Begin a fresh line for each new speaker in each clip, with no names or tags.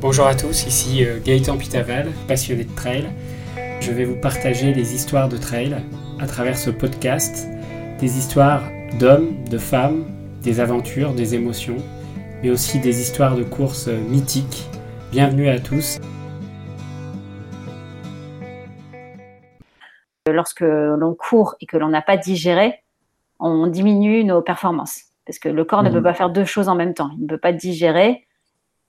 Bonjour à tous, ici euh, Gaëtan Pitaval, passionné de trail. Je vais vous partager des histoires de trail à travers ce podcast, des histoires d'hommes, de femmes, des aventures, des émotions, mais aussi des histoires de courses euh, mythiques. Bienvenue à tous.
Lorsque l'on court et que l'on n'a pas digéré, on diminue nos performances. Parce que le corps ne peut mmh. pas faire deux choses en même temps. Il ne peut pas digérer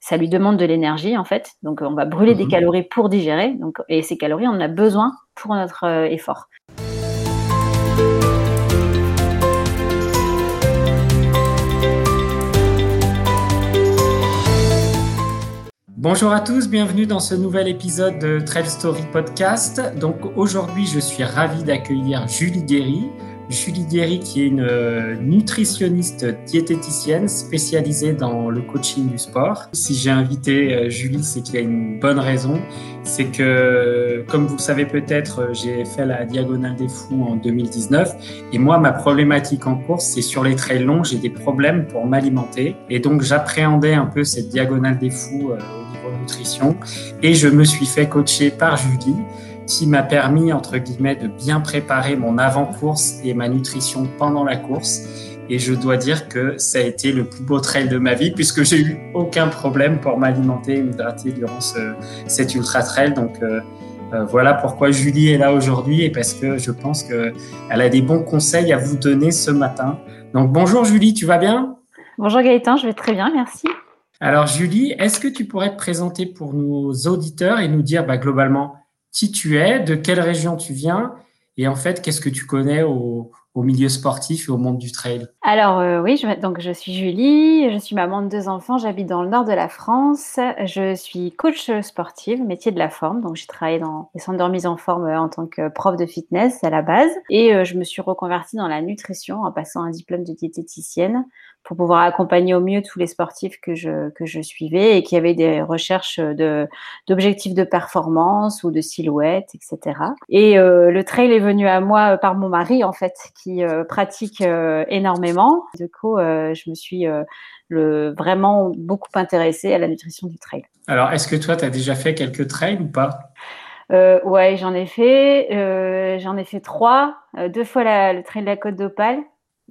ça lui demande de l'énergie en fait. Donc on va brûler des mhm. calories pour digérer. Donc, et ces calories, on en a besoin pour notre euh, effort.
Bonjour à tous, bienvenue dans ce nouvel épisode de Trail Story Podcast. Donc aujourd'hui, je suis ravi d'accueillir Julie Guéry. Julie Guéry, qui est une euh, nutritionniste diététicienne spécialisée dans le coaching du sport. Si j'ai invité euh, Julie, c'est qu'il y a une bonne raison. C'est que, comme vous le savez peut-être, euh, j'ai fait la Diagonale des Fous en 2019. Et moi, ma problématique en course, c'est sur les trails longs, j'ai des problèmes pour m'alimenter. Et donc, j'appréhendais un peu cette Diagonale des Fous au niveau nutrition. Et je me suis fait coacher par Julie qui m'a permis, entre guillemets, de bien préparer mon avant-course et ma nutrition pendant la course. Et je dois dire que ça a été le plus beau trail de ma vie puisque j'ai eu aucun problème pour m'alimenter et m'hydrater durant ce, cet ultra trail. Donc euh, euh, voilà pourquoi Julie est là aujourd'hui et parce que je pense qu'elle a des bons conseils à vous donner ce matin. Donc bonjour Julie, tu vas bien?
Bonjour Gaëtan, je vais très bien, merci.
Alors Julie, est-ce que tu pourrais te présenter pour nos auditeurs et nous dire bah, globalement qui tu es, de quelle région tu viens et en fait, qu'est-ce que tu connais au, milieu sportif et au monde du trail?
Alors euh, oui, je, donc je suis Julie, je suis maman de deux enfants, j'habite dans le nord de la France, je suis coach sportive, métier de la forme, donc j'ai travaillé dans les centres de remise en forme euh, en tant que prof de fitness à la base et euh, je me suis reconvertie dans la nutrition en passant un diplôme de diététicienne pour pouvoir accompagner au mieux tous les sportifs que je, que je suivais et qui avaient des recherches d'objectifs de performance ou de silhouette, etc. Et euh, le trail est venu à moi par mon mari, en fait, qui euh, pratique euh, énormément. Du coup, je me suis le, vraiment beaucoup intéressée à la nutrition du trail.
Alors, est-ce que toi, tu as déjà fait quelques trails ou pas?
Euh, ouais, j'en ai fait. j'en ai fait trois. deux fois la, le trail de la Côte d'Opale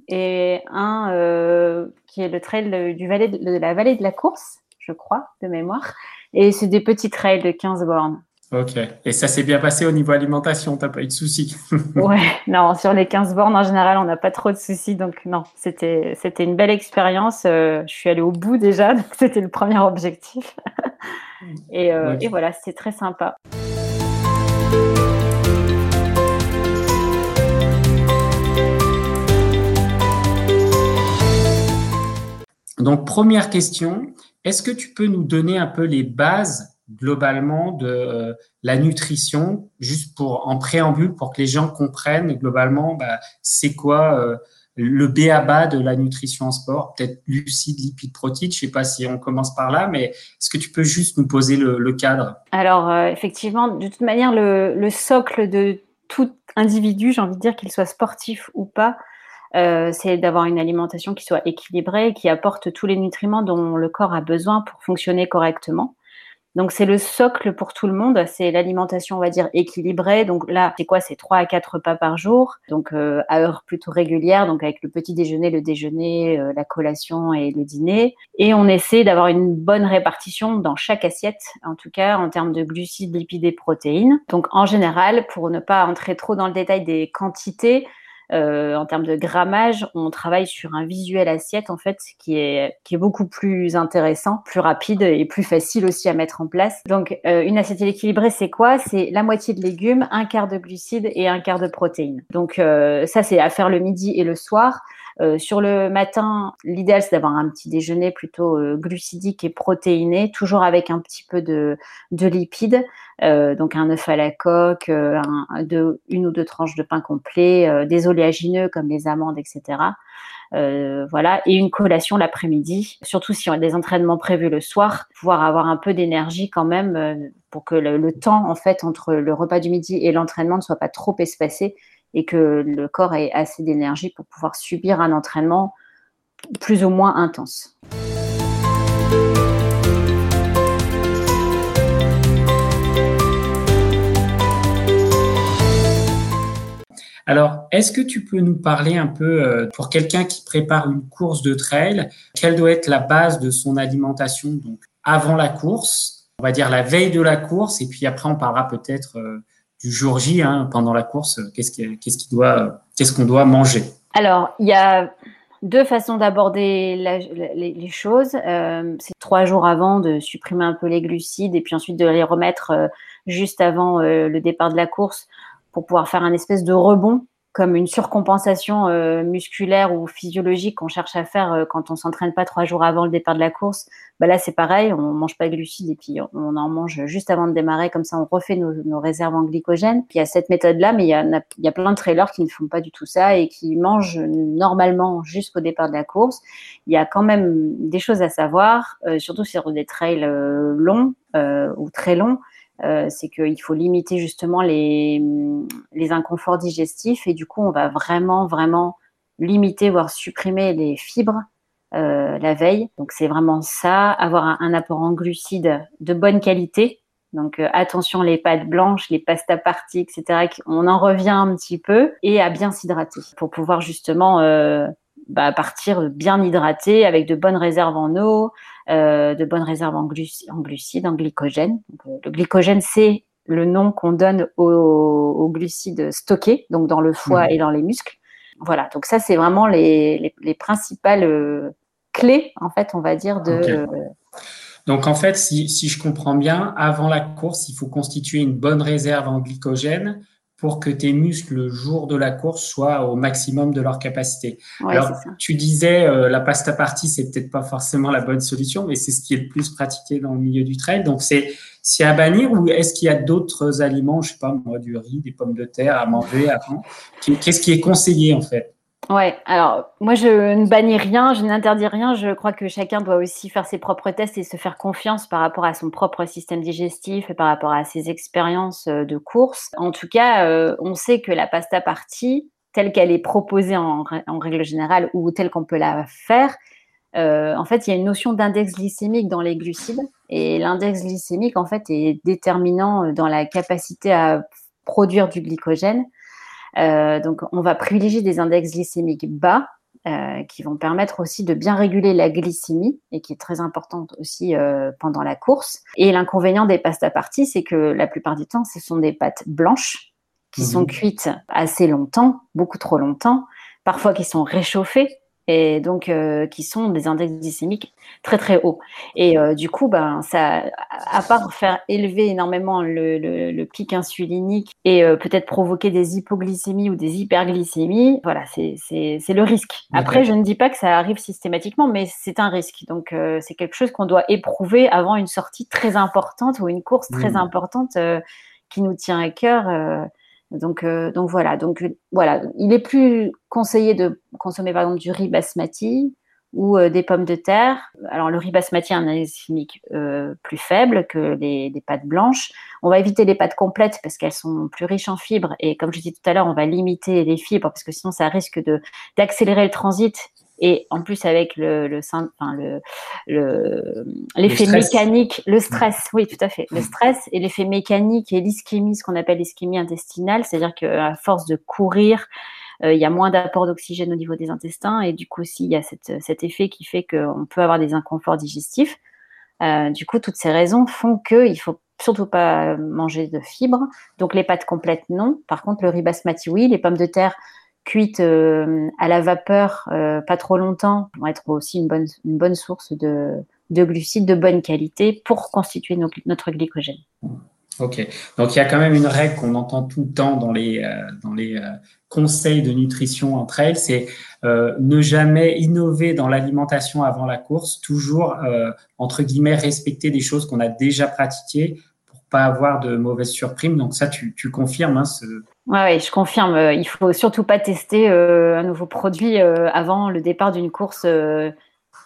et un euh, qui est le trail du vallée de, la vallée de la course, je crois, de mémoire. Et c'est des petits trails de 15 bornes.
Ok. Et ça s'est bien passé au niveau alimentation, t'as pas eu de soucis?
Ouais, non, sur les 15 bornes en général, on n'a pas trop de soucis, donc non, c'était une belle expérience. Euh, je suis allée au bout déjà, donc c'était le premier objectif. et, euh, et voilà, c'était très sympa.
Donc, première question, est-ce que tu peux nous donner un peu les bases globalement de euh, la nutrition, juste pour en préambule, pour que les gens comprennent globalement bah, c'est quoi euh, le B.A.B.A. de la nutrition en sport, peut-être lucide, lipide, protéines, je sais pas si on commence par là, mais est-ce que tu peux juste nous poser le, cadre?
Alors, euh, effectivement, de toute manière, le, le socle de tout individu, j'ai envie de dire qu'il soit sportif ou pas, euh, c'est d'avoir une alimentation qui soit équilibrée, qui apporte tous les nutriments dont le corps a besoin pour fonctionner correctement. Donc c'est le socle pour tout le monde, c'est l'alimentation on va dire équilibrée. Donc là, c'est quoi? C'est trois à quatre repas par jour, donc euh, à heure plutôt régulière, donc avec le petit déjeuner, le déjeuner, euh, la collation et le dîner. Et on essaie d'avoir une bonne répartition dans chaque assiette, en tout cas en termes de glucides, lipides et protéines. Donc en général, pour ne pas entrer trop dans le détail des quantités, euh, en termes de grammage, on travaille sur un visuel assiette en fait qui est qui est beaucoup plus intéressant, plus rapide et plus facile aussi à mettre en place. Donc euh, une assiette équilibrée, c'est quoi? C'est la moitié de légumes, un quart de glucides et un quart de protéines. Donc euh, ça c'est à faire le midi et le soir. Euh, sur le matin, l'idéal c'est d'avoir un petit déjeuner plutôt euh, glucidique et protéiné, toujours avec un petit peu de, de lipides, euh, donc un œuf à la coque, un, une ou deux tranches de pain complet, des oléagineux comme les amandes, etc. voilà, et une collation l'après-midi, surtout si on a des entraînements prévus le soir, pouvoir avoir un peu d'énergie quand même pour que le, le, temps en fait entre le repas du midi et l'entraînement ne soit pas trop espacé et que le corps ait assez d'énergie pour pouvoir subir un entraînement plus ou moins intense.
Alors, est-ce que tu peux nous parler un peu, euh, pour quelqu'un qui prépare une course de trail, quelle doit être la base de son alimentation? Donc avant la course, on va dire la veille de la course, et puis après on parlera peut-être euh, du jour J hein, pendant la course. Qu'est-ce qu'est-ce doit, qu'est-ce qu'on doit manger?
Alors, il y a deux façons d'aborder les, choses. Euh, c'est trois jours avant de supprimer un peu les glucides et puis ensuite de les remettre juste avant le départ de la course pour pouvoir faire un espèce de rebond comme une surcompensation euh, musculaire ou physiologique qu'on cherche à faire euh, quand on s'entraîne pas trois jours avant le départ de la course, bah là c'est pareil, on mange pas de glucides et puis on en mange juste avant de démarrer, comme ça on refait nos, réserves en glycogène. Puis il y a cette méthode-là, mais il y, a, y a plein de trailers qui ne font pas du tout ça et qui mangent normalement jusqu'au départ de la course. Il y a quand même des choses à savoir, euh, surtout sur des trails longs ou très longs euh, c'est qu'il faut limiter justement les, les inconforts digestifs et du coup, on va vraiment, vraiment limiter, voire supprimer les fibres euh, la veille. Donc, c'est vraiment ça, avoir un, apport en glucides de bonne qualité. Donc, euh, attention, les pâtes blanches, les pastas parties, etc. On en revient un petit peu et à bien s'hydrater pour pouvoir justement bah, partir bien hydraté avec de bonnes réserves en eau, euh, de bonnes réserves en, glucides, en glycogène. Euh, le glycogène, c'est le nom qu'on donne aux, glucides stockés, donc dans le foie mmh. et dans les muscles. Voilà, donc ça, c'est vraiment les, principales euh, clés, en fait, on va dire, de.
Donc, en fait, si, si, je comprends bien, avant la course, il faut constituer une bonne réserve en glycogène pour que tes muscles le jour de la course soient au maximum de leur capacité. Alors, tu disais euh, la pasta partie, c'est peut-être pas forcément la bonne solution, mais c'est ce qui est le plus pratiqué dans le milieu du trail. Donc, c'est c'est à bannir ou est-ce qu'il y a d'autres aliments, je sais pas moi, du riz, des pommes de terre à manger avant? Qu'est-ce qui est conseillé en fait?
Ouais, alors moi je ne bannis rien, je n'interdis rien. Je crois que chacun doit aussi faire ses propres tests et se faire confiance par rapport à son propre système digestif et par rapport à ses expériences euh, de course. En tout cas, euh, on sait que la pasta partie, telle qu'elle est proposée en, règle générale ou telle qu'on peut la faire, euh, en fait, il y a une notion d'index glycémique dans les glucides et l'index glycémique en fait est déterminant dans la capacité à produire du glycogène. Euh, donc, on va privilégier des index glycémiques bas euh, qui vont permettre aussi de bien réguler la glycémie et qui est très importante aussi euh, pendant la course. Et l'inconvénient des pastes à partie, c'est que la plupart du temps, ce sont des pâtes blanches qui sont mhm. cuites assez longtemps, beaucoup trop longtemps, parfois qui sont réchauffées et donc euh, qui sont des index glycémiques très très hauts. Et euh, du coup, ben ça, à part faire élever énormément le, le, pic insulinique et euh, peut-être provoquer des hypoglycémies ou des hyperglycémies, voilà, c'est le risque. Après, je ne dis pas que ça arrive systématiquement, mais c'est un risque. Donc c'est quelque chose qu'on doit éprouver avant une sortie très importante ou une course très mmh. importante qui nous tient à cœur. Donc, euh, donc voilà. Donc euh, voilà, il est plus conseillé de consommer par exemple du riz basmati ou euh, des pommes de terre. Alors le riz basmati a un index chimique plus faible que les, pâtes blanches. On va éviter les pâtes complètes parce qu'elles sont plus riches en fibres et comme je disais tout à l'heure, on va limiter les fibres parce que sinon ça risque d'accélérer le transit et en plus avec le, le, enfin, le, l'effet mécanique, le stress, oui, tout à fait, le stress et l'effet mécanique et l'ischémie, ce qu'on appelle l'ischémie intestinale, c'est-à-dire qu'à force de courir, euh, il y a moins d'apport d'oxygène au niveau des intestins et du coup aussi il y a cette, cet effet qui fait qu'on peut avoir des inconforts digestifs. Euh, du coup, toutes ces raisons font qu'il faut surtout pas manger de fibres. Donc les pâtes complètes, non. Par contre, le riz basmati, oui. Les pommes de terre, cuites euh, à la vapeur euh, pas trop longtemps vont être aussi une bonne, source de, de glucides de bonne qualité pour constituer notre glycogène.
Ok, donc il y a quand même une règle qu'on entend tout le temps dans les, euh, conseils de nutrition entre elles, c'est ne jamais innover dans l'alimentation avant la course, toujours, entre guillemets, respecter des choses qu'on a déjà pratiquées pas avoir de mauvaises surprises. Donc ça, tu, tu confirmes hein,
oui, je confirme. Euh, il faut surtout pas tester euh, un nouveau produit euh, avant le départ d'une course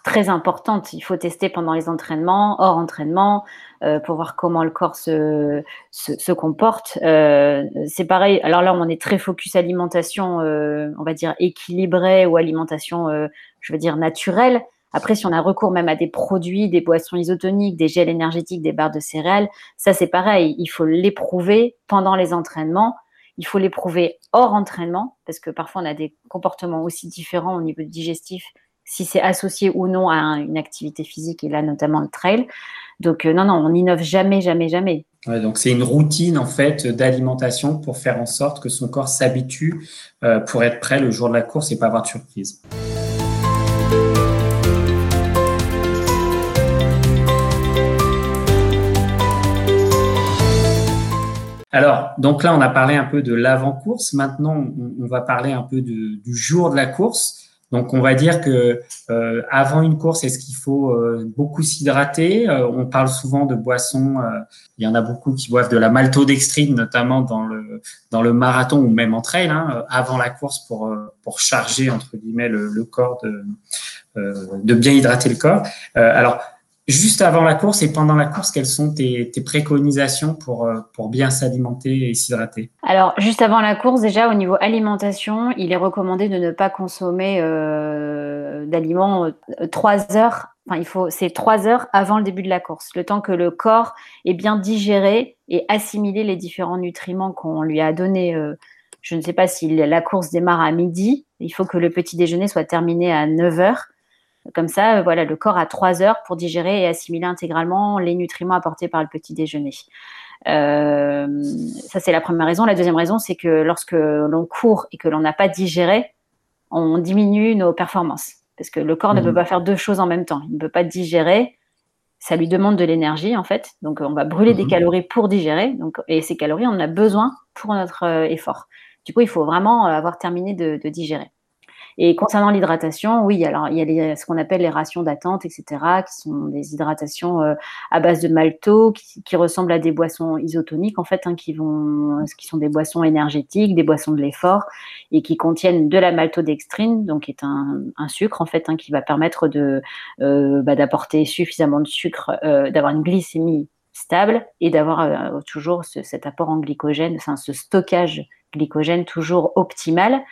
très importante. Il faut tester pendant les entraînements, hors entraînement, pour voir comment le corps se, se, comporte. c'est pareil. Alors là, on est très focus alimentation, on va dire équilibrée ou alimentation, je veux dire naturelle. Après, si on a recours même à des produits, des boissons isotoniques, des gels énergétiques, des barres de céréales, ça c'est pareil. Il faut l'éprouver pendant les entraînements il faut l'éprouver hors entraînement, parce que parfois on a des comportements aussi différents au niveau digestif, si c'est associé ou non à une activité physique, et là notamment le trail. Donc non, non, on n'innove jamais, jamais, jamais.
donc c'est une routine en fait d'alimentation pour faire en sorte que son corps s'habitue pour être prêt le jour de la course et pas avoir de surprise. Alors, donc là, on a parlé un peu de l'avant-course. Maintenant, on, va parler un peu du jour de la course. Donc, on va dire que euh, avant une course, est-ce qu'il faut euh, beaucoup s'hydrater? Euh, On parle souvent de boissons. il y en a beaucoup qui boivent de la maltodextrine, notamment dans le dans le marathon ou même en trail, hein, avant la course pour pour charger entre guillemets le, le corps de de bien hydrater le corps. alors Juste avant la course et pendant la course, quelles sont tes, préconisations pour, euh, pour bien s'alimenter et s'hydrater?
Alors, juste avant la course, déjà au niveau alimentation, il est recommandé de ne pas consommer euh, d'aliments euh, trois heures. Enfin, il faut, c'est trois heures avant le début de la course, le temps que le corps ait bien digéré et assimilé les différents nutriments qu'on lui a donnés. je ne sais pas si la course démarre à midi. Il faut que le petit déjeuner soit terminé à 9 heures comme ça, euh, voilà, le corps a trois heures pour digérer et assimiler intégralement les nutriments apportés par le petit déjeuner. Euh, ça, c'est la première raison. La deuxième raison, c'est que lorsque l'on court et que l'on n'a pas digéré, on diminue nos performances. Parce que le corps ne peut mmh. pas faire deux choses en même temps. Il ne peut pas digérer. Ça lui demande de l'énergie, en fait. Donc, on va brûler des mmh. calories pour digérer. Donc, et ces calories, on en a besoin pour notre euh, effort. Du coup, il faut vraiment avoir terminé de digérer. Et concernant l'hydratation, oui, alors il y a ce qu'on appelle les rations d'attente, etc., qui sont des hydratations euh, à base de malto, qui, ressemblent à des boissons isotoniques en fait, hein, qui vont, qui sont des boissons énergétiques, des boissons de l'effort, et qui contiennent de la maltodextrine, donc qui est un, sucre en fait, hein, qui va permettre de euh, bah, d'apporter suffisamment de sucre, euh, d'avoir une glycémie stable et d'avoir toujours cet apport en glycogène, enfin, ce stockage glycogène toujours optimal.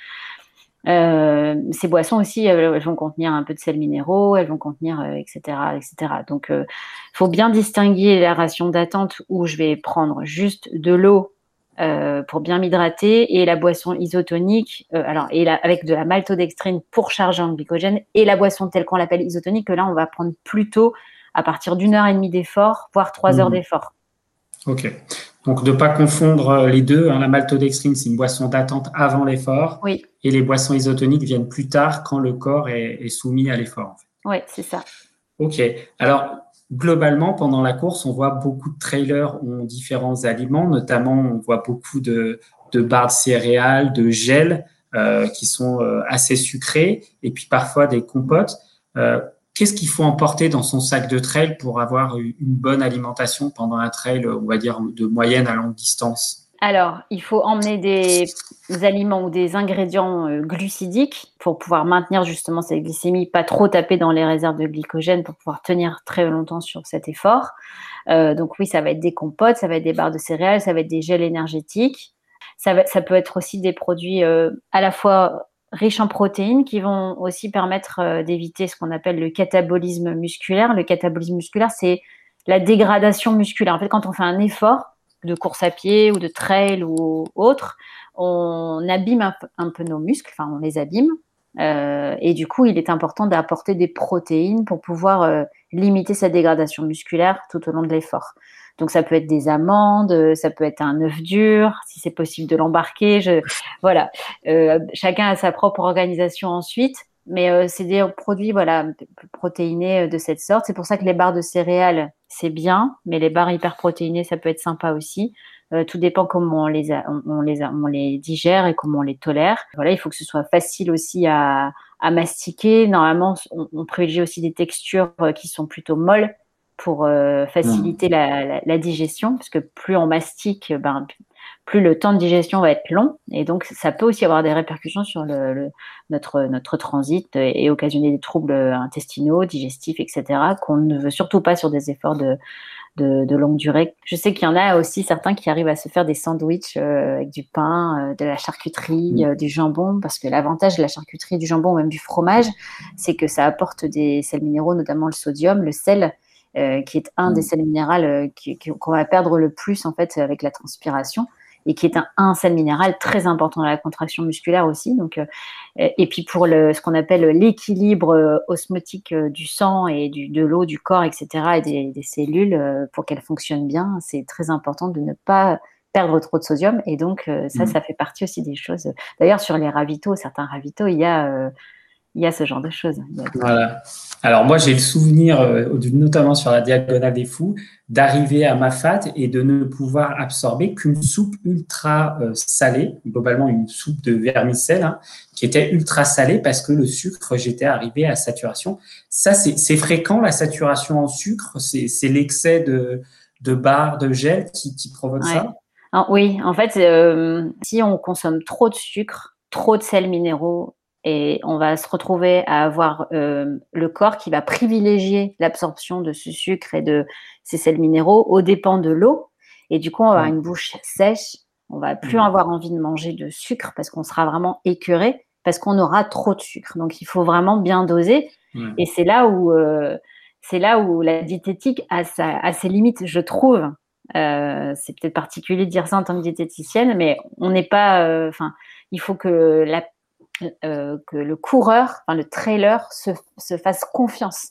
Euh, ces boissons aussi, elles, vont contenir un peu de sels minéraux, elles vont contenir, etc., euh, etc. Donc, il euh, faut bien distinguer la ration d'attente où je vais prendre juste de l'eau pour bien m'hydrater et la boisson isotonique, alors et avec de la maltodextrine pour charger en glycogène et la boisson telle qu'on l'appelle isotonique, que là on va prendre plutôt à partir d'une heure et demie d'effort, voire trois heures mmh. d'effort.
Ok. Donc, de ne pas confondre euh, les deux. Hein. La maltodextrine, c'est une boisson d'attente avant l'effort.
Oui.
Et les boissons isotoniques viennent plus tard quand le corps est, soumis à l'effort.
Oui, c'est ça.
OK. Alors, globalement, pendant la course, on voit beaucoup de trailers ont différents aliments. Notamment, on voit beaucoup de, barres de céréales, de gel euh, qui sont euh, assez sucrés. Et puis, parfois, des compotes. Qu'est-ce qu'il faut emporter dans son sac de trail pour avoir une bonne alimentation pendant un trail, on va dire, de moyenne à longue distance?
Alors, il faut emmener des aliments ou des ingrédients euh, glucidiques pour pouvoir maintenir justement cette glycémie, pas trop taper dans les réserves de glycogène pour pouvoir tenir très longtemps sur cet effort. Euh, donc oui, ça va être des compotes, ça va être des barres de céréales, ça va être des gels énergétiques. Ça, peut être aussi des produits euh, à la fois riches en protéines qui vont aussi permettre euh, d'éviter ce qu'on appelle le catabolisme musculaire. Le catabolisme musculaire, c'est la dégradation musculaire. En fait, quand on fait un effort de course à pied ou de trail ou autre, on abîme un, peu nos muscles, enfin on les abîme. Euh, et du coup, il est important d'apporter des protéines pour pouvoir euh, limiter sa dégradation musculaire tout au long de l'effort. Donc ça peut être des amandes, euh, ça peut être un œuf dur, si c'est possible de l'embarquer. Je, voilà, euh, chacun a sa propre organisation ensuite, mais euh, c'est des produits voilà protéinés de cette sorte. C'est pour ça que les barres de céréales c'est bien, mais les barres hyperprotéinées ça peut être sympa aussi. tout dépend comment on les, on, les on les digère et comment on les tolère. Voilà, il faut que ce soit facile aussi à, à mastiquer. Normalement, on, on privilégie aussi des textures qui sont plutôt molles pour euh, faciliter mmh. la, digestion, parce que plus on mastique, ben, plus le temps de digestion va être long, et donc ça peut aussi avoir des répercussions sur le, notre, notre transit et, occasionner des troubles intestinaux, digestifs, etc., qu'on ne veut surtout pas sur des efforts de, de, longue durée. Je sais qu'il y en a aussi certains qui arrivent à se faire des sandwichs euh, avec du pain, euh, de la charcuterie, mmh. du jambon, parce que l'avantage de la charcuterie, du jambon ou même du fromage, c'est que ça apporte des sels minéraux, notamment le sodium, le sel, euh, qui est un des mm. sels minéraux euh, qu'on va perdre le plus en fait avec la transpiration. et qui est un, sel minéral très important dans la contraction musculaire aussi. Donc, euh, et puis pour le, ce qu'on appelle l'équilibre euh, osmotique euh, du sang et du, de l'eau, du corps, etc., et des, des cellules, pour qu'elles fonctionnent bien, c'est très important de ne pas perdre trop de sodium. Et donc, ça, mmh. ça fait partie aussi des choses. D'ailleurs, sur les ravitaux, certains ravitaux, il y a il y a ce genre de choses.
Voilà. Alors moi, j'ai le souvenir, euh, notamment sur la diagonale des fous, d'arriver à Mafat et de ne pouvoir absorber qu'une soupe ultra euh, salée, globalement une soupe de vermicelle, hein, qui était ultra salée parce que le sucre, j'étais arrivé à saturation. Ça, c'est fréquent, la saturation en sucre, c'est l'excès de, de barres, de gel qui, provoque ça
Oui, en fait, euh, si on consomme trop de sucre, trop de sels minéraux, et on va se retrouver à avoir euh, le corps qui va privilégier l'absorption de ce sucre et de ces sels minéraux aux dépens de l'eau. Et du coup, on va avoir une bouche sèche. On va plus avoir envie de manger de sucre parce qu'on sera vraiment écœuré parce qu'on aura trop de sucre. Donc, il faut vraiment bien doser. Et c'est là où euh, c'est là où la diététique a, sa, ses limites, je trouve. Euh, c'est peut-être particulier de dire ça en tant que diététicienne, mais on n'est pas. Enfin, il faut que la euh, que le coureur, enfin, le trailer, se, se fasse confiance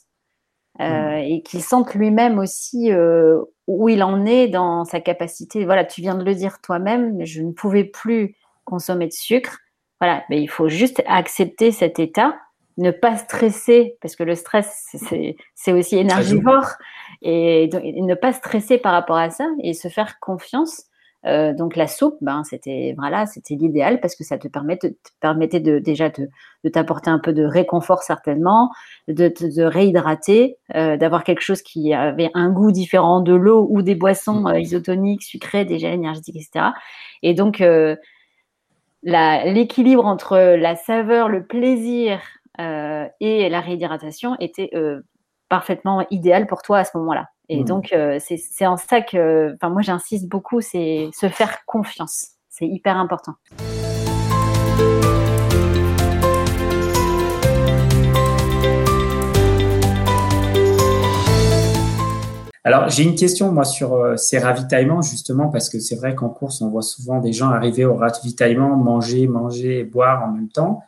euh, mmh. et qu'il sente lui-même aussi euh, où il en est dans sa capacité. Voilà, tu viens de le dire toi-même, je ne pouvais plus consommer de sucre. Voilà, mais il faut juste accepter cet état, ne pas stresser, parce que le stress, c'est aussi énergivore, et, et, ne pas stresser par rapport à ça et se faire confiance euh, donc la soupe, ben, c'était voilà, c'était l'idéal parce que ça te, permet te permettait de, déjà de, de t'apporter un peu de réconfort certainement, de te réhydrater, euh, d'avoir quelque chose qui avait un goût différent de l'eau ou des boissons euh, isotoniques, sucrées, déjà énergétiques, etc. Et donc euh, l'équilibre entre la saveur, le plaisir et la réhydratation était parfaitement idéal pour toi à ce moment-là. Et mmh. donc, euh, c'est en ça que, enfin, moi, j'insiste beaucoup, c'est se faire confiance. C'est hyper important.
Alors, j'ai une question, moi, sur euh, ces ravitaillements, justement, parce que c'est vrai qu'en course, on voit souvent des gens arriver au ravitaillement, manger, manger et boire en même temps.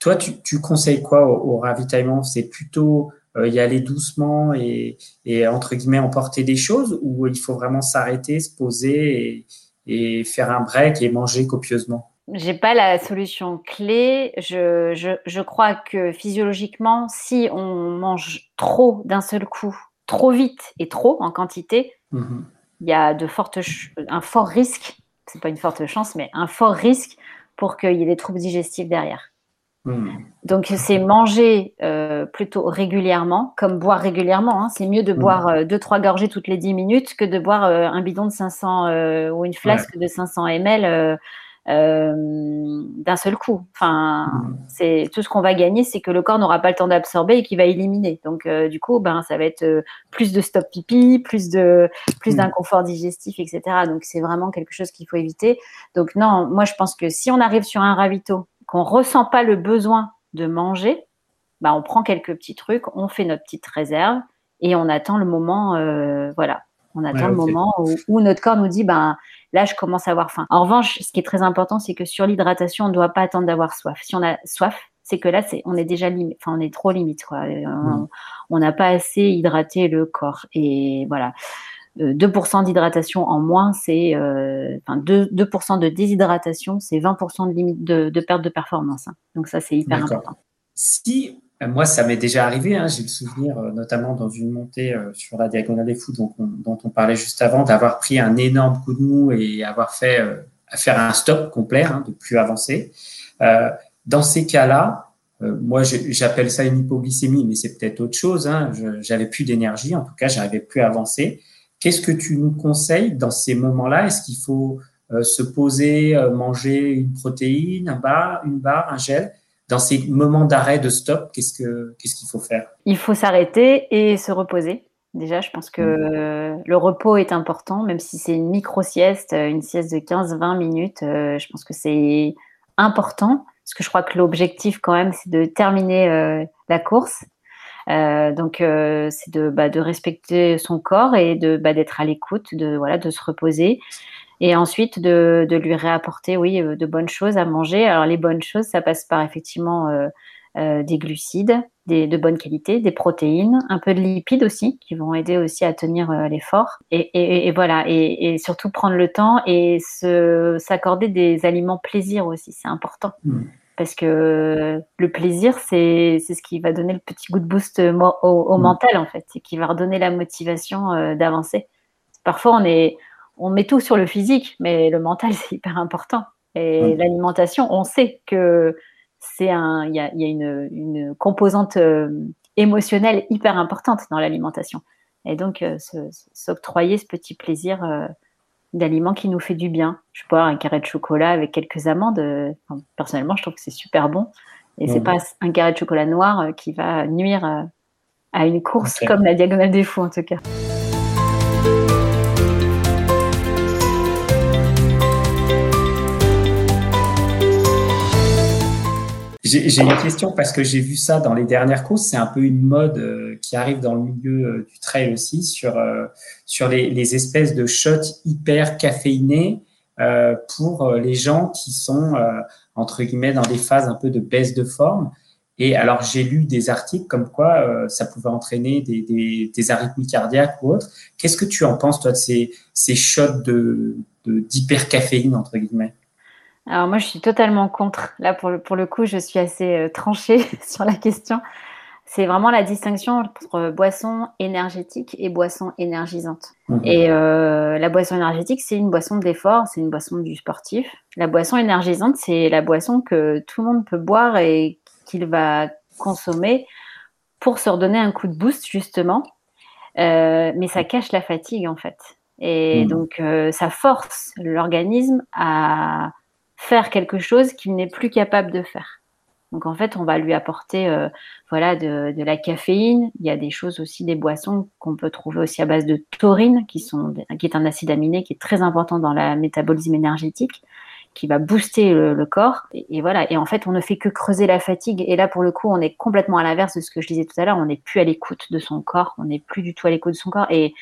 Toi, tu, tu conseilles quoi au ravitaillement? C'est plutôt euh, y aller doucement et, et, entre guillemets emporter des choses ou il faut vraiment s'arrêter, se poser et, et, faire un break et manger copieusement?
J'ai pas la solution clé. Je, je, je, crois que physiologiquement, si on mange trop d'un seul coup, trop vite et trop en quantité, mhm. il y a de fortes, un fort risque, c'est pas une forte chance, mais un fort risque pour qu'il y ait des troubles digestifs derrière. Hmm. Donc c'est manger euh, plutôt régulièrement, comme boire régulièrement. Hein. C'est mieux de hmm. boire euh, deux trois gorgées toutes les 10 minutes que de boire euh, un bidon de 500 ou une flasque de 500 ml d'un seul coup. Enfin, hmm. c'est tout ce qu'on va gagner, c'est que le corps n'aura pas le temps d'absorber et qu'il va éliminer. Donc du coup, ben ça va être plus de stop pipi, plus de plus d'inconfort digestif, etc. Donc c'est vraiment quelque chose qu'il faut éviter. Donc non, moi je pense que si on arrive sur un ravito qu'on ressent pas le besoin de manger, bah, on prend quelques petits trucs, on fait notre petite réserve et on attend le moment, euh, voilà, on attend le moment où, notre corps nous dit, ben là, je commence à avoir faim. En revanche, ce qui est très important, c'est que sur l'hydratation, on ne doit pas attendre d'avoir soif. Si on a soif, c'est que là, c'est, on est déjà limite, enfin, on est trop limite, quoi. Mm. On n'a pas assez hydraté le corps. Et voilà. 2% euh, d'hydratation en moins, c'est euh, enfin 2%, de déshydratation, c'est 20% de limite de, perte de performance. Hein. Donc ça, c'est hyper important.
Si euh, moi, ça m'est déjà arrivé, hein, j'ai le souvenir, notamment dans une montée sur la diagonale des fous dont on, dont on parlait juste avant, d'avoir pris un énorme coup de mou et avoir fait faire un stop complet, hein, de plus avancer. dans ces cas-là, moi, j'appelle ça une hypoglycémie, mais c'est peut-être autre chose. Hein. J'avais plus d'énergie, en tout cas, j'arrivais plus à avancer. Qu'est-ce que tu nous conseilles dans ces moments-là? Est-ce qu'il faut euh, se poser, euh, manger une protéine, un bar, une barre, un gel? Dans ces moments d'arrêt, de stop, qu'est-ce que qu'est-ce qu'il faut faire?
Il faut s'arrêter et se reposer. Déjà, je pense que mmh. le repos est important, même si c'est une micro-sieste, une sieste de 15-20 minutes. Euh, je pense que c'est important, parce que je crois que l'objectif, quand même, c'est de terminer la course euh, donc euh, c'est de, bah, de respecter son corps et de bah, d'être à l'écoute, de voilà, de se reposer. Et ensuite, de, lui réapporter, oui, de bonnes choses à manger. Alors, les bonnes choses, ça passe par effectivement des glucides de bonne qualité, des protéines, un peu de lipides aussi, qui vont aider aussi à tenir l'effort. Et, voilà, et, surtout prendre le temps et s'accorder des aliments plaisir aussi, c'est important. Mmh. Parce que le plaisir, c'est ce qui va donner le petit coup de boost au, mmh. mental, en fait, et qui va redonner la motivation euh, d'avancer. Parfois, on, est, on met tout sur le physique, mais le mental, c'est hyper important. Et mmh. l'alimentation, on sait que c'est un, il y a, y a une, une, composante euh, émotionnelle hyper importante dans l'alimentation. Et donc, euh, s'octroyer ce petit plaisir d'aliment qui nous fait du bien. Je peux avoir un carré de chocolat avec quelques amandes. Euh, personnellement, je trouve que c'est super bon. Et c'est pas un carré de chocolat noir euh, qui va nuire euh, à une course comme la diagonale des fous, en tout cas.
J'ai une question parce que j'ai vu ça dans les dernières courses. C'est un peu une mode euh, qui arrive dans le milieu euh, du trail aussi sur, euh, sur les, espèces de shots hyper caféinés pour les gens qui sont, entre guillemets, dans des phases un peu de baisse de forme. Et alors, j'ai lu des articles comme quoi ça pouvait entraîner des, des, cardiaques ou autres. Qu'est-ce que tu en penses, toi, de ces, ces shots de d'hypercaféine, entre guillemets?
Alors moi, je suis totalement contre. Là, pour le, pour le coup, je suis assez euh, tranchée sur la question. C'est vraiment la distinction entre boisson énergétique et boisson énergisante. Et euh, la boisson énergétique, c'est une boisson d'effort, c'est une boisson du sportif. La boisson énergisante, c'est la boisson que tout le monde peut boire et qu'il va consommer pour se redonner un coup de boost, justement. Euh, mais ça cache la fatigue, en fait. Et mhm. donc, ça force l'organisme à faire quelque chose qu'il n'est plus capable de faire. Donc en fait, on va lui apporter euh, voilà de, la caféine. Il y a des choses aussi, des boissons qu'on peut trouver aussi à base de taurine, qui, sont, qui est un acide aminé qui est très important dans le métabolisme énergétique, qui va booster le, corps. Et, voilà. Et en fait, on ne fait que creuser la fatigue. Et là, pour le coup, on est complètement à l'inverse de ce que je disais tout à l'heure. On n'est plus à l'écoute de son corps. On n'est plus du tout à l'écoute de son corps. Et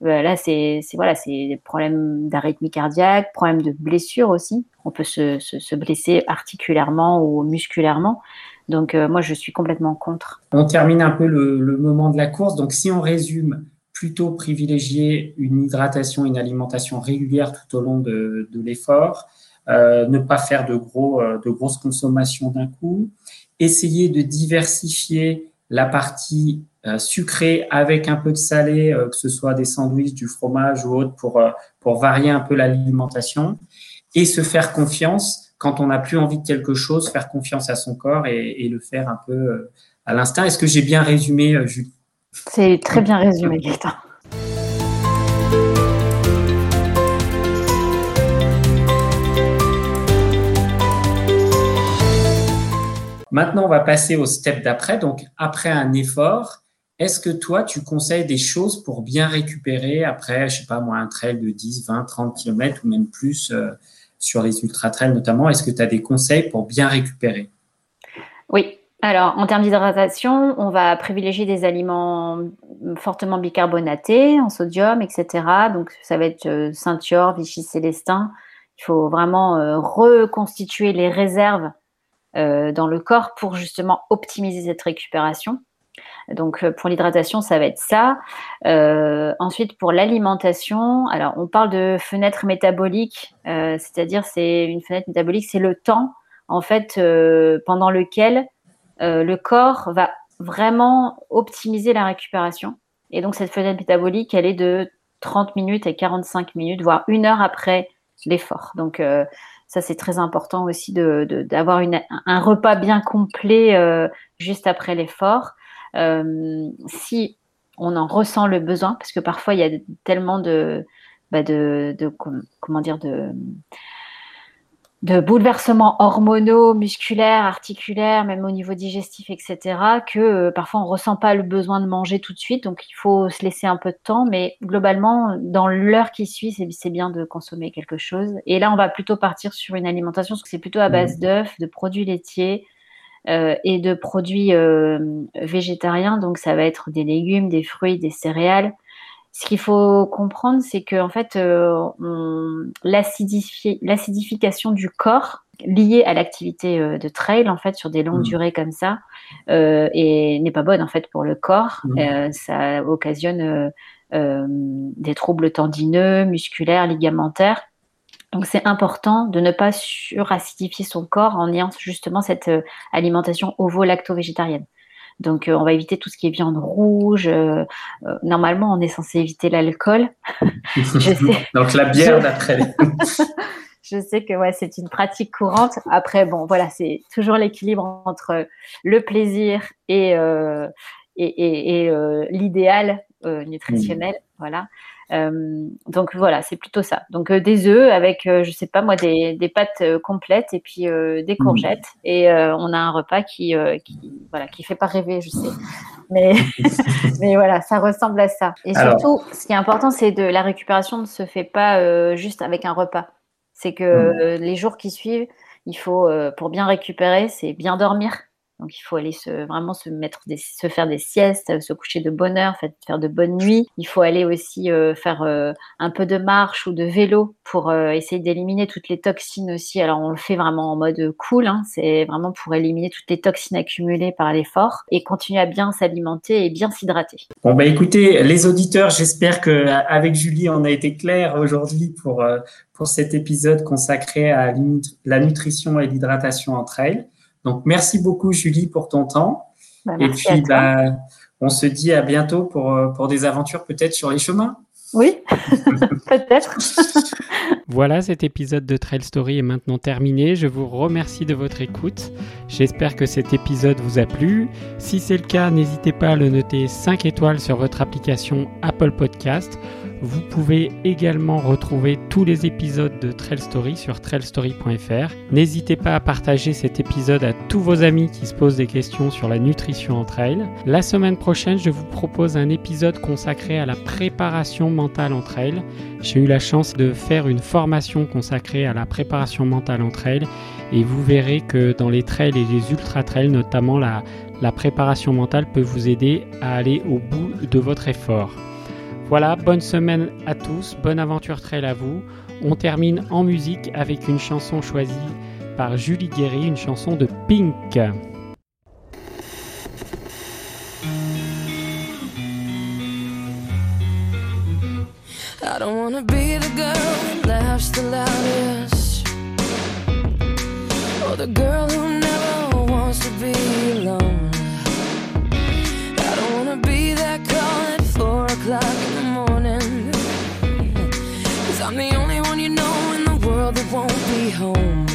là, c'est voilà, c'est des problèmes d'arythmie cardiaque, problèmes de blessure aussi. On peut se, se, blesser articulairement ou musculairement. Donc, euh, moi, je suis complètement contre.
On termine un peu le, le, moment de la course. Donc, si on résume, plutôt privilégier une hydratation, une alimentation régulière tout au long de, de l'effort, euh, ne pas faire de, gros, euh, de grosses consommations d'un coup, essayer de diversifier la partie euh, sucré avec un peu de salé, euh, que ce soit des sandwichs, du fromage ou autre, pour, euh, pour varier un peu l'alimentation, et se faire confiance quand on n'a plus envie de quelque chose, faire confiance à son corps et, et le faire un peu à l'instinct. Est-ce que j'ai bien résumé, Julie?
C'est très bien résumé, Gaëtan.
Maintenant, on va passer au step d'après. Donc, après un effort, est-ce que toi, tu conseilles des choses pour bien récupérer après, je sais pas moi, un trail de 10, 20, 30 km ou même plus euh, sur les ultra-trails notamment? Est-ce que tu as des conseils pour bien récupérer?
Oui. Alors, en termes d'hydratation, on va privilégier des aliments fortement bicarbonatés, en sodium, etc. Donc, ça va être euh, Saint-Yor, Vichy Célestin. Il faut vraiment euh, reconstituer les réserves dans le corps pour justement optimiser cette récupération. Donc euh, pour l'hydratation, ça va être ça. Euh, ensuite pour l'alimentation, alors on parle de fenêtre métabolique, euh, c'est-à-dire c'est une fenêtre métabolique, c'est le temps en fait pendant lequel le corps va vraiment optimiser la récupération. Et donc cette fenêtre métabolique, elle est de 30 minutes et 45 minutes, voire une heure après l'effort. Donc ça, c'est très important aussi d'avoir de, un repas bien complet juste après l'effort. Euh, si on en ressent le besoin, parce que parfois il y a tellement de, bah de, comment dire, de, de bouleversements hormonaux, musculaires, articulaires, même au niveau digestif, etc., que euh, parfois on ne ressent pas le besoin de manger tout de suite. Donc il faut se laisser un peu de temps, mais globalement, dans l'heure qui suit, c'est bien de consommer quelque chose. Et là, on va plutôt partir sur une alimentation, parce que c'est plutôt à base mmh. d'œufs, de produits laitiers, euh, et de produits euh, végétariens. Donc, ça va être des légumes, des fruits, des céréales. Ce qu'il faut comprendre, c'est que en fait, euh, l'acidification du corps liée à l'activité euh, de trail, en fait, sur des longues mmh. durées comme ça, euh, et n'est pas bonne en fait pour le corps. Mmh. ça occasionne des troubles tendineux, musculaires, ligamentaires. Donc c'est important de ne pas suracidifier son corps en ayant justement cette alimentation ovo-lacto-végétarienne. Donc, euh, on va éviter tout ce qui est viande rouge. Euh, euh, normalement, on est censé éviter l'alcool.
Donc, la bière d'après.
je sais que ouais, c'est une pratique courante. Après, bon, voilà, c'est toujours l'équilibre entre le plaisir et, et, et, l'idéal nutritionnel. Mmh. Voilà. Euh, donc voilà, c'est plutôt ça. Donc euh, des œufs avec, euh, je sais pas moi, des, des pâtes complètes et puis des courgettes. Mmh. Et on a un repas qui, qui, voilà, qui fait pas rêver, je sais. Mais, mais voilà, ça ressemble à ça. Et surtout, ce qui est important, c'est de la récupération ne se fait pas juste avec un repas. C'est que mmh. les jours qui suivent, il faut, pour bien récupérer, c'est bien dormir. Donc il faut aller se, vraiment se mettre, des, se faire des siestes, se coucher de bonne heure, faire de bonnes nuits. Il faut aller aussi euh, faire euh, un peu de marche ou de vélo pour euh, essayer d'éliminer toutes les toxines aussi. Alors on le fait vraiment en mode cool, hein. c'est vraiment pour éliminer toutes les toxines accumulées par l'effort et continuer à bien s'alimenter et bien s'hydrater.
Bon bah écoutez les auditeurs, j'espère que avec Julie on a été clair aujourd'hui pour pour cet épisode consacré à la nutrition et l'hydratation entre elles. Donc, merci beaucoup, Julie, pour ton temps.
Bah, et puis, bah,
on se dit à bientôt pour, euh, pour des aventures peut-être sur les chemins.
Oui, peut-être.
voilà, cet épisode de Trail Story est maintenant terminé. Je vous remercie de votre écoute. J'espère que cet épisode vous a plu. Si c'est le cas, n'hésitez pas à le noter 5 étoiles sur votre application Apple Podcast vous pouvez également retrouver tous les épisodes de Trail Story sur trailstory.fr. N'hésitez pas à partager cet épisode à tous vos amis qui se posent des questions sur la nutrition en trail. La semaine prochaine, je vous propose un épisode consacré à la préparation mentale en trail. J'ai eu la chance de faire une formation consacrée à la préparation mentale en trail et vous verrez que dans les trails et les ultra trails, notamment la, la préparation mentale peut vous aider à aller au bout de votre effort. Voilà, bonne semaine à tous, bonne aventure trail à vous. On termine en musique avec une chanson choisie par Julie Guéry, une chanson de Pink. I don't wanna be the girl that laughs the loudest Or the girl who never wants to be alone home.